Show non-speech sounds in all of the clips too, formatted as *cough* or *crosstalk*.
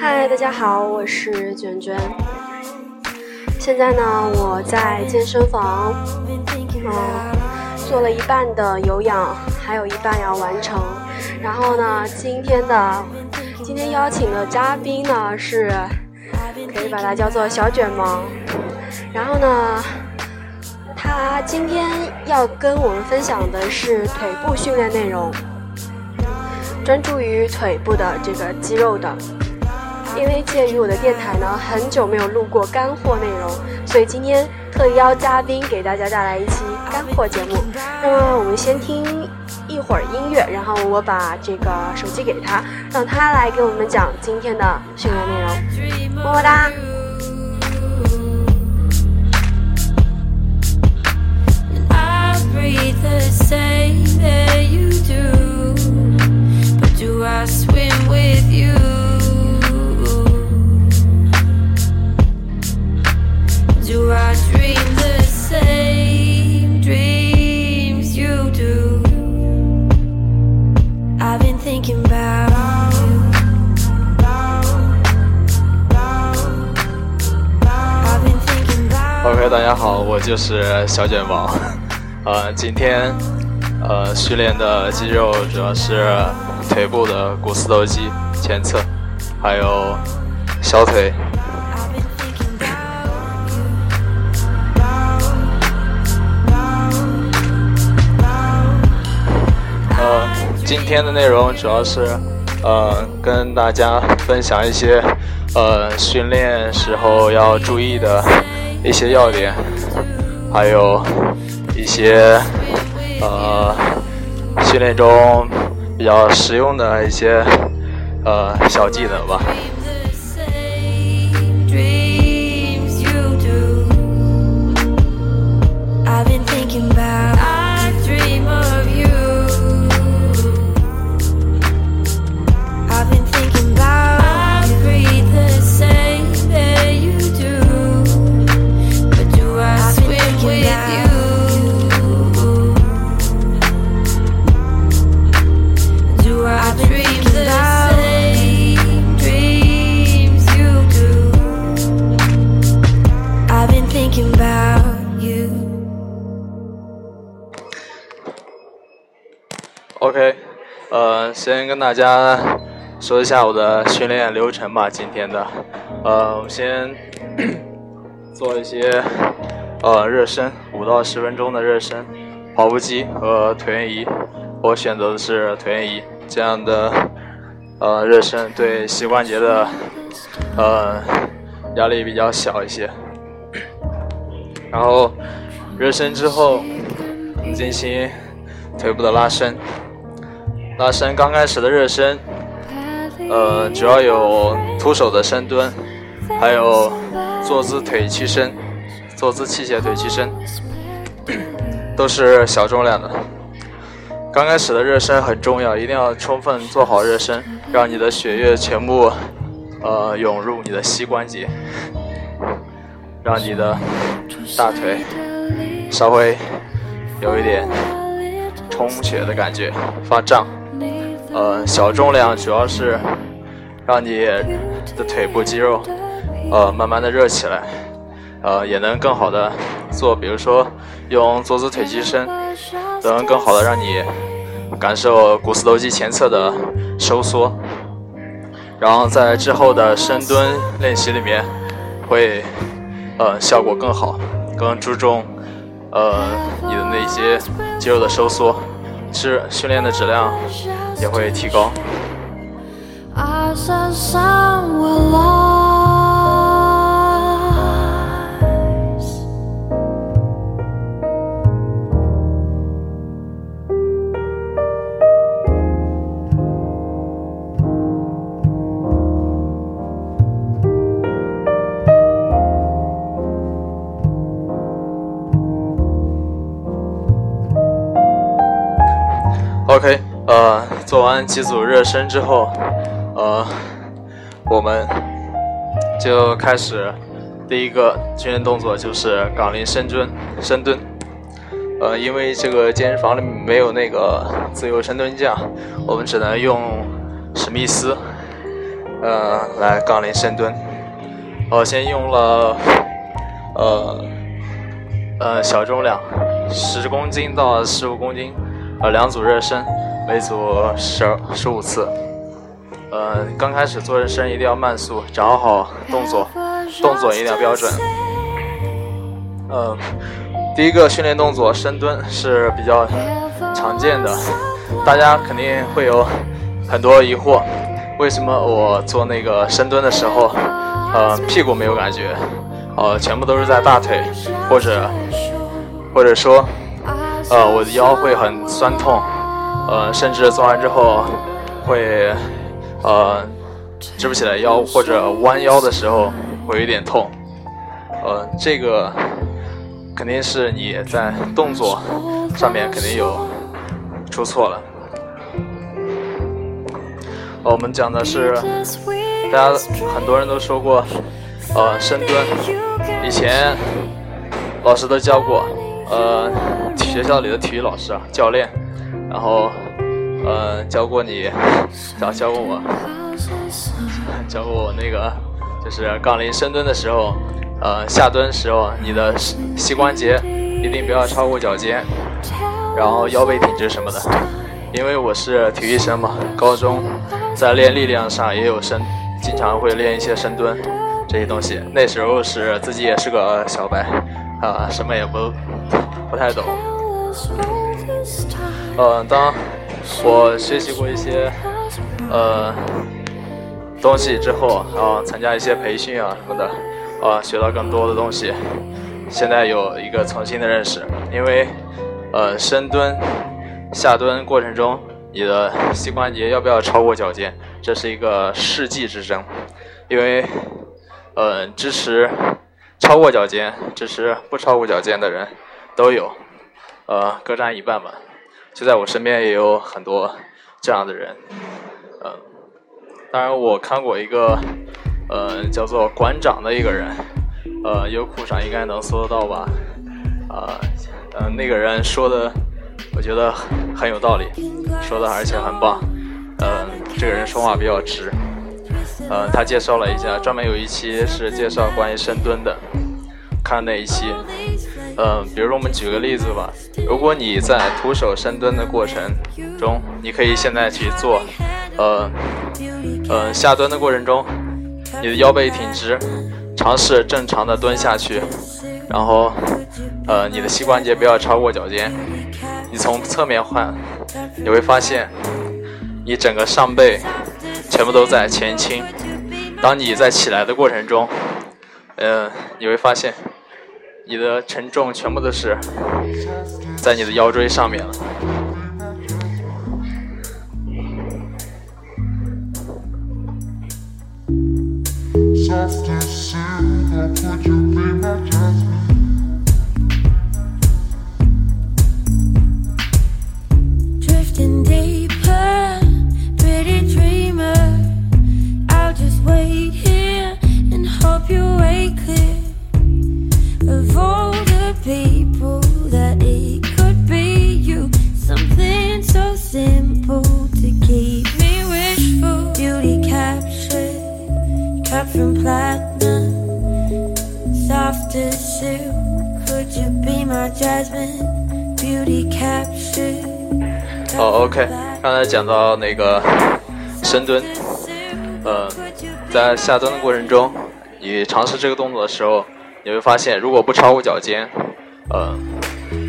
嗨，大家好，我是卷卷。现在呢，我在健身房，嗯，做了一半的有氧，还有一半要完成。然后呢，今天的今天邀请的嘉宾呢是，可以把它叫做小卷毛。然后呢。他今天要跟我们分享的是腿部训练内容，专注于腿部的这个肌肉的。因为鉴于我的电台呢很久没有录过干货内容，所以今天特邀嘉宾给大家带来一期干货节目。那么我们先听一会儿音乐，然后我把这个手机给他，让他来给我们讲今天的训练内容。么么哒。the same that you do, but do I swim with you? Do I dream the same dreams you do? I've been thinking about you. I've been thinking about OK，大家好，我就是小卷毛。 呃，今天呃训练的肌肉主要是腿部的股四头肌前侧，还有小腿。呃，今天的内容主要是呃跟大家分享一些呃训练时候要注意的一些要点，还有一些呃训练中比较实用的一些呃小技能吧。跟大家说一下我的训练流程吧。今天的，呃，我先 *clears throat* 做一些呃热身，五到十分钟的热身，跑步机和椭圆仪。我选择的是椭圆仪，这样的呃热身对膝关节的呃压力比较小一些。*clears throat* 然后热身之后我们进行腿部的拉伸。拉伸刚开始的热身，呃，主要有徒手的深蹲，还有坐姿腿屈伸、坐姿器械腿屈伸，*clears throat* 都是小重量的。刚开始的热身很重要，一定要充分做好热身，让你的血液全部呃涌入你的膝关节，让你的大腿稍微有一点充血的感觉，发胀。呃，小重量主要是让你的腿部肌肉呃慢慢的热起来，呃也能更好的做，比如说用坐姿腿屈伸，能更好的让你感受股四头肌前侧的收缩，然后在之后的深蹲练习里面会呃效果更好，更注重呃你的那些肌肉的收缩，是训练的质量也会提高。OK，呃，做完几组热身之后，呃，我们就开始第一个训练动作就是杠铃深蹲，深蹲。呃，因为这个健身房里没有那个自由深蹲架，我们只能用史密斯，呃，来杠铃深蹲。我先用了，呃，呃，小重量，十公斤到十五公斤，呃，两组热身，每组十十五次。呃，刚开始做热身一定要慢速，掌握好动作，动作一定要标准。呃。第一个训练动作深蹲是比较常见的，大家肯定会有很多疑惑，为什么我做那个深蹲的时候，呃，屁股没有感觉，呃，全部都是在大腿，或者或者说，呃，我的腰会很酸痛，呃，甚至做完之后会呃直不起来腰，或者弯腰的时候会有点痛，呃，这个。肯定是你在动作上面肯定有出错了。我们讲的是，大家很多人都说过，呃，深蹲，以前老师都教过，呃，学校里的体育老师啊，教练，然后呃，教过你，教教过我，*laughs* 教过我那个，就是杠铃深蹲的时候。呃，下蹲时候，你的膝关节一定不要超过脚尖，然后腰背挺直什么的。因为我是体育生嘛，高中在练力量上也有深，经常会练一些深蹲这些东西。那时候是自己也是个小白，啊，什么也不不太懂。呃，当我学习过一些呃东西之后，然后参加一些培训啊什么的。啊，学到更多的东西，现在有一个重新的认识。因为，呃，深蹲、下蹲过程中，你的膝关节要不要超过脚尖，这是一个世纪之争。因为，呃，支持超过脚尖、支持不超过脚尖的人都有，呃，各占一半吧。就在我身边也有很多这样的人，嗯，当然我看过一个。呃，叫做馆长的一个人，呃，优酷上应该能搜得到吧？啊，呃，那个人说的，我觉得很有道理，说的而且很棒。嗯，这个人说话比较直。呃，他介绍了一下，专门有一期是介绍关于深蹲的，看那一期。嗯，比如说我们举个例子吧，如果你在徒手深蹲的过程中，你可以现在去做，呃，呃，下蹲的过程中。你的腰背挺直，尝试正常的蹲下去，然后，呃，你的膝关节不要超过脚尖。你从侧面换，你会发现，你整个上背全部都在前倾。当你在起来的过程中，嗯，你会发现，你的沉重全部都是在你的腰椎上面了。讲到那个深蹲，呃，在下蹲的过程中，你尝试这个动作的时候，你会发现，如果不超过脚尖，呃，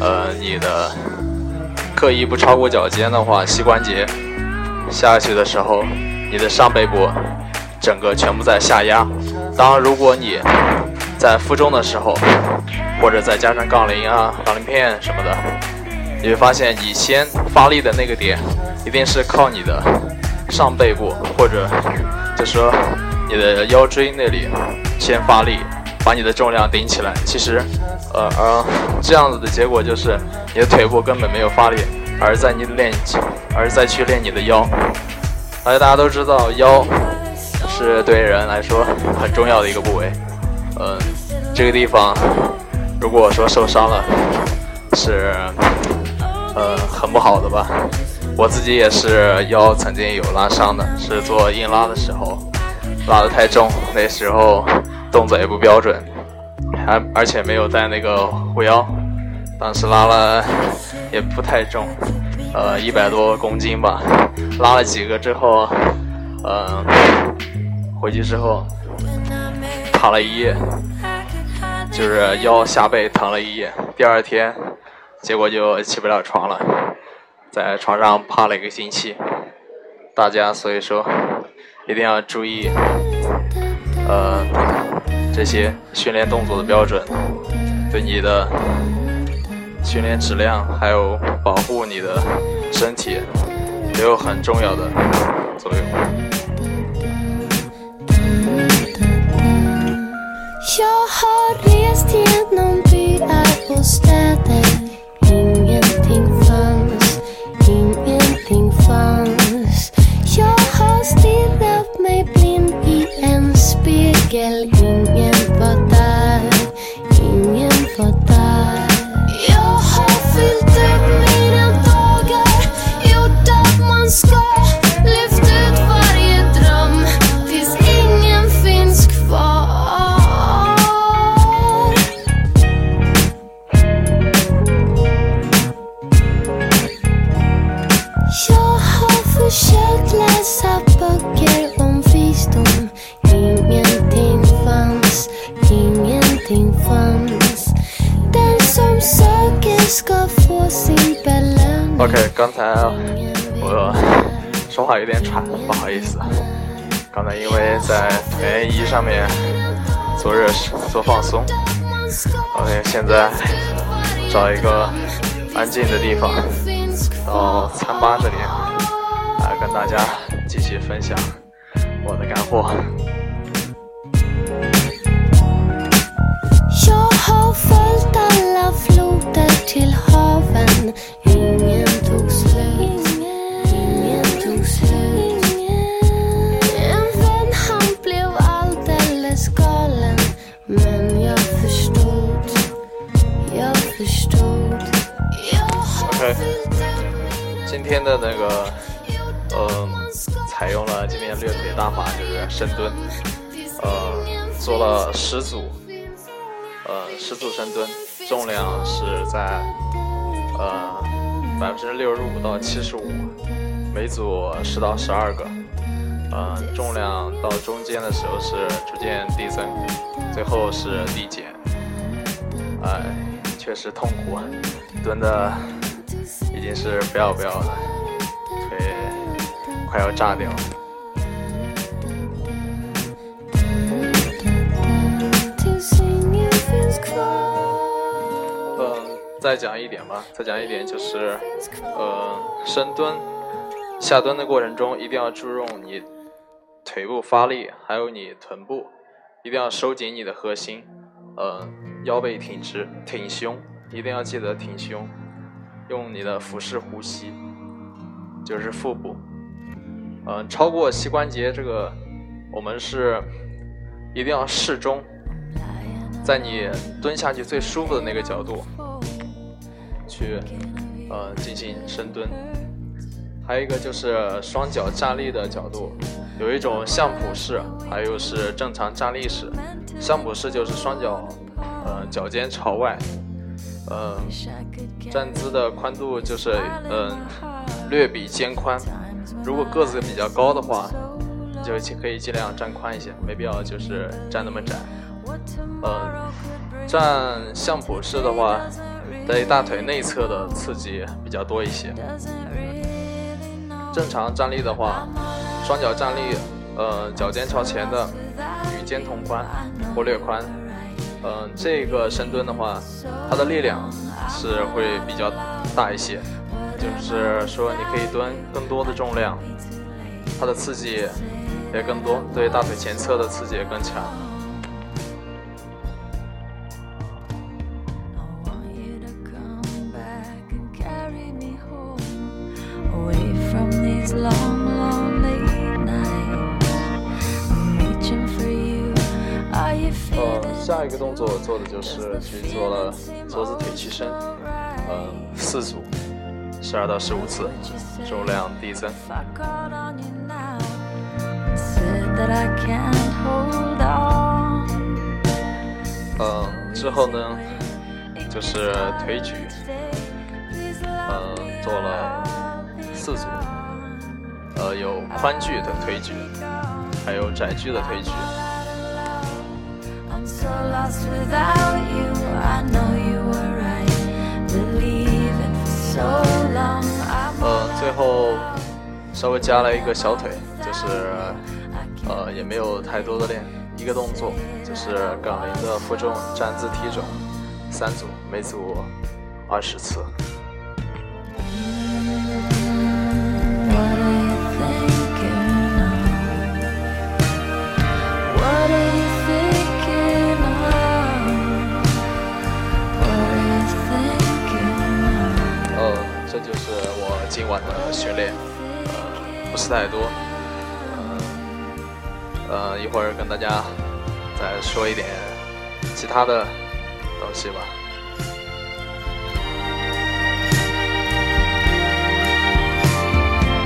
呃，你的刻意不超过脚尖的话，膝关节下去的时候，你的上背部。整个全部在下压。当如果你在负重的时候，或者再加上杠铃啊、杠铃片什么的，你会发现你先发力的那个点，一定是靠你的上背部，或者就说你的腰椎那里先发力，把你的重量顶起来。其实，呃，而这样子的结果就是你的腿部根本没有发力，而在你练，而在去练你的腰。而且大家都知道腰。是对人来说很重要的一个部位，嗯。这个地方，如果说受伤了，是呃很不好的吧。我自己也是腰曾经有拉伤的，是做硬拉的时候拉的太重，那时候动作也不标准，还而且没有带那个护腰，当时拉了也不太重，呃一百多公斤吧，拉了几个之后，呃回去之后躺了一夜。就是腰下背疼了一夜，第二天，结果就起不了床了，在床上趴了一个星期。大家所以说一定要注意，呃，这些训练动作的标准，对你的训练质量还有保护你的身体都有很重要的作用。Jag har rest genom byar och städer Ingenting OK，刚才我 *laughs* 说话有点喘，不好意思。刚才因为在 PNY 上面做热做放松，OK，现在找一个安静的地方，到餐吧这里。大家继续分享我的干货。OK，今天的那个今天略腿大法，就是深蹲，呃，做了十组，呃，十组深蹲，重量是在呃百分之六十五到七十五，每组十到十二个，呃，重量到中间的时候是逐渐递增，最后是递减，哎、确实痛苦，蹲的已经是不要不要了，腿快要炸掉了。再讲一点吧，再讲一点就是，呃，深蹲、下蹲的过程中，一定要注重你腿部发力，还有你臀部，一定要收紧你的核心，呃，腰背挺直，挺胸，一定要记得挺胸，用你的腹式呼吸，就是腹部，呃，超过膝关节这个，我们是一定要适中，在你蹲下去最舒服的那个角度去呃进行深蹲。还有一个就是双脚站立的角度，有一种相扑式，还有是正常站立式。相扑式就是双脚呃脚尖朝外，呃站姿的宽度就是嗯、呃、略比肩宽。如果个子比较高的话，就可以尽量站宽一些，没必要就是站那么窄。嗯，站相扑式的话，在大腿内侧的刺激比较多一些。正常站立的话，双脚站立，呃，脚尖朝前的，与肩同宽或略宽。嗯、这个深蹲的话，它的力量是会比较大一些，就是说你可以蹲更多的重量，它的刺激也更多，对大腿前侧的刺激也更强。呃，下一个动作我做的就是去做了桌子腿屈伸，呃，四组，十二到十五次，重量递增。*laughs* 呃，之后呢就是腿举，呃，做了四组。呃，有宽距的推举，还有窄距的推举。呃，最后稍微加了一个小腿，就是呃也没有太多的练，一个动作就是杠铃的负重站姿体踵，三组，每组二十次。这就是我今晚的训练，呃，不是太多，呃，呃，一会儿跟大家再说一点其他的东西吧。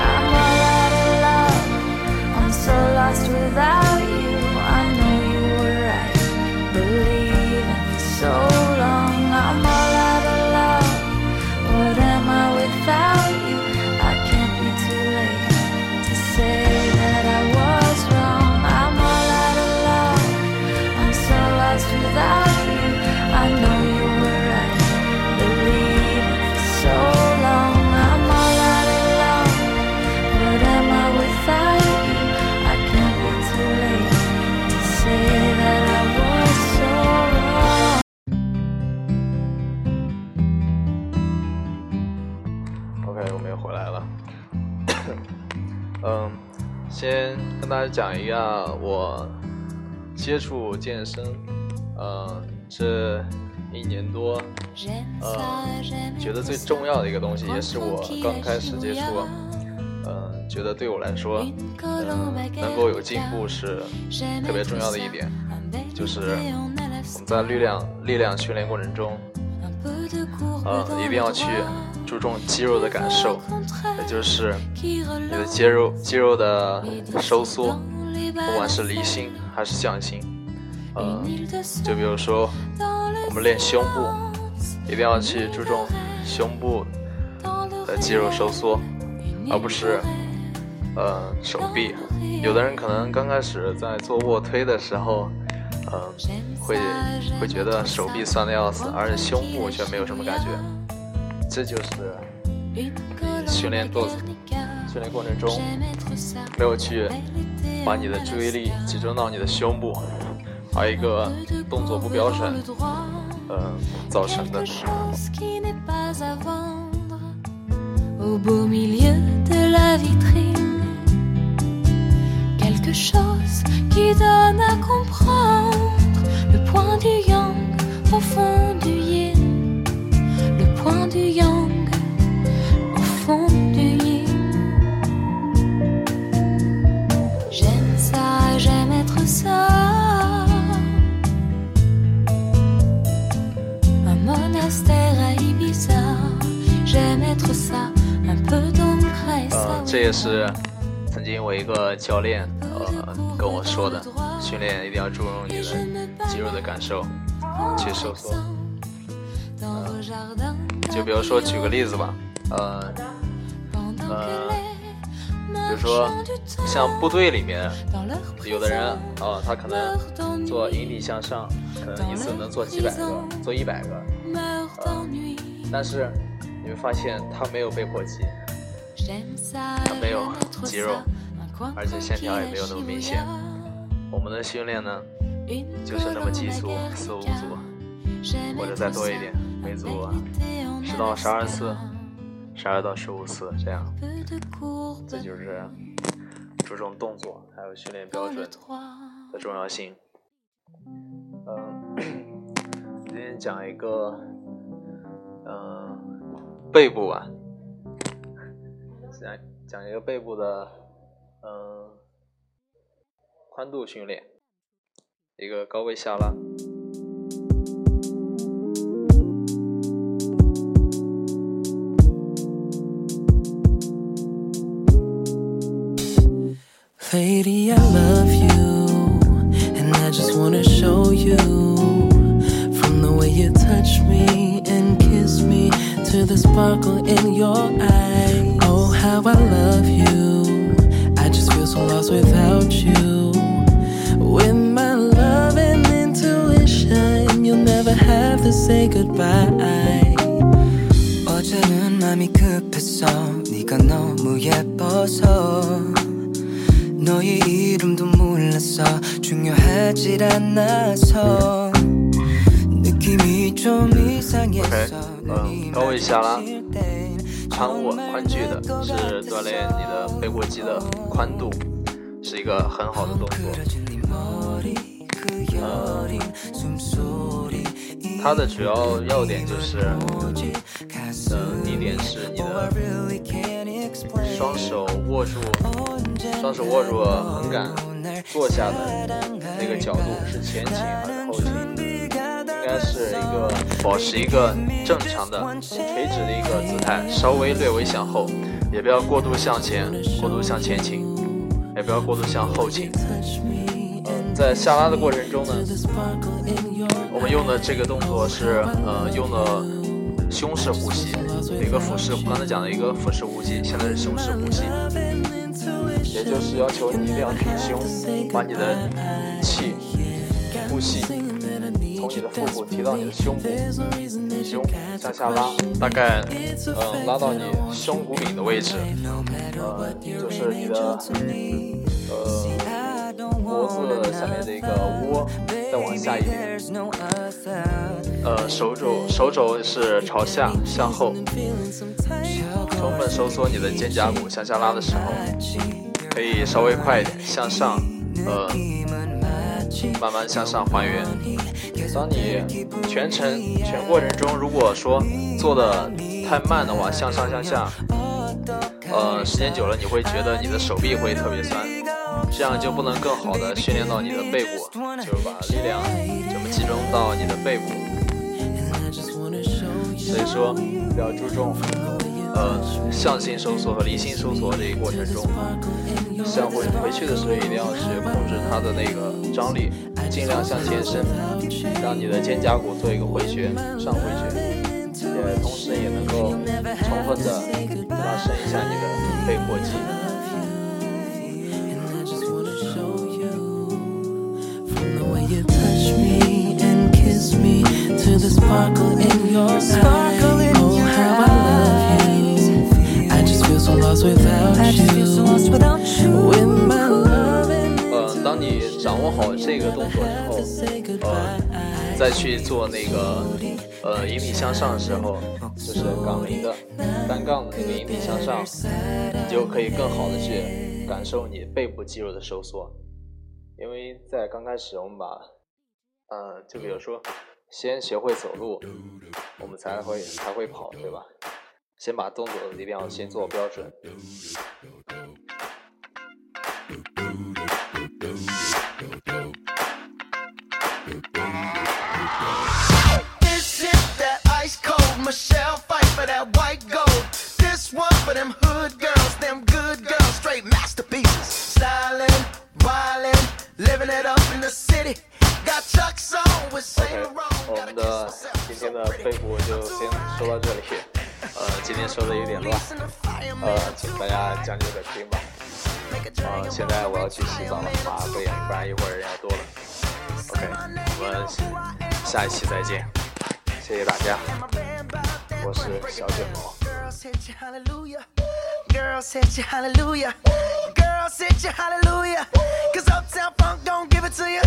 I'm all out of love. I'm so lost without 嗯，先跟大家讲一下我接触健身，呃，这一年多，呃，觉得最重要的一个东西，也是我刚开始接触，呃，觉得对我来说，嗯、能够有进步是特别重要的一点，就是我们在力量力量训练过程中，呃，一定要去注重肌肉的感受，也就是你的肌肉肌肉的收缩，不管是离心还是向心。呃，就比如说我们练胸部，一定要去注重胸部的肌肉收缩，而不是呃手臂。有的人可能刚开始在做卧推的时候，呃，会会觉得手臂酸的要死，而且胸部却没有什么感觉。这就是你训练动训练过程中没有去把你的注意力集中到你的胸部，而一个动作不标准，呃，造成的。chose qui n'est pas à vendre au beau milieu de la vitrine. Quelque chose qui donne à comprendre le point du yang au fond du yin. Le point du yang au fond du yin. J'aime ça, j'aime être ça. Un monastère à Ibiza, j'aime être ça, un peu d'ombre et 呃，ça. 这也是曾经我一个教练呃跟我说的，训练一定要注重你的肌肉的感受，去收缩。就比如说举个例子吧，呃呃，比如说像部队里面有的人，哦，他可能做引体向上，可能一次能做几百个，做一百个，呃，但是你会发现他没有背阔肌，他没有肌肉，而且线条也没有那么明显。我们的训练呢，就是那么几组，做五组，或者再多一点。每组十到十二次十二到十五次这样这就是注重动作还有训练标准的重要性。嗯，今天讲一个，嗯、背部啊，讲讲一个背部的，嗯、宽度训练，一个高位下拉。Lady, I love you, and I just wanna show you. From the way you touch me and kiss me to the sparkle in your eye. Oh, how I love you. I just feel so lost without you. With my love and intuition, you'll never have to say goodbye. 어제는 맘이 급했어 네가 너무 예뻐서 너의 이름도 몰랐어 중요하질 않아서 느낌이 좀 이상했어 음高位下拉宽握宽距的是锻炼你的背阔肌的宽度，是一个很好的动作。 네 머리 그 여린 숨소리 它的主要要点就是， 오직 呃， 가슴 第一点是你 Oh, I 的 really can't explain 双手握住， 双手握住横杆坐下的那个角度是前倾还是后倾？应该是一个保持一个正常的垂直的一个姿态，稍微略微向后，也不要过度向前，过度向前倾，也不要过度向后倾。嗯，在下拉的过程中呢，我们用的这个动作是呃用的胸式呼吸，一个腹式，刚才讲的一个腹式呼吸，现在是胸式呼吸，也就是要求你一定要挺胸，把你的气呼吸从你的腹部提到你的胸部，挺胸向下拉，大概嗯拉到你胸骨柄的位置，呃就是你的呃脖子下面的一个窝，再往下一点。呃，手肘手肘是朝下向后，充分收缩你的肩胛骨。向下拉的时候，可以稍微快一点，向上，呃，慢慢向上还原。当你全程全过程中，如果说做的太慢的话，向上向下，呃，时间久了你会觉得你的手臂会特别酸，这样就不能更好的训练到你的背部，就是把力量这么集中到你的背部。所以说，比较注重呃向心收缩和离心收缩这一过程中，向回回去的时候一定要是控制它的那个张力，尽量向前伸，让你的肩胛骨做一个回旋，上回旋，也同时也能够充分的拉伸一下你的背阔肌。From the way you touch me and kiss me to the sparkle in your sparkle 呃，当你掌握好这个动作之后呃.再去做那个呃引体向上的时候，就是杠铃的单杠的那个引体向上，你就可以更好的去感受你背部肌肉的收缩。因为在刚开始，我们把，呃，就比如说，先学会走路，我们才会才会跑，对吧？先把动作一定要先做标准。我们的今天的背部就先说到这里。呃，今天说的有点乱，呃，请大家将就着听吧。呃，现在我要去洗澡了，马上不然不然一会儿人要多了。OK，我们下一期再见，谢谢大家，我是小卷毛。Girls hit you hallelujah. Girls hit you hallelujah. Girls hit you hallelujah. Cause Uptown Funk don't give it to you.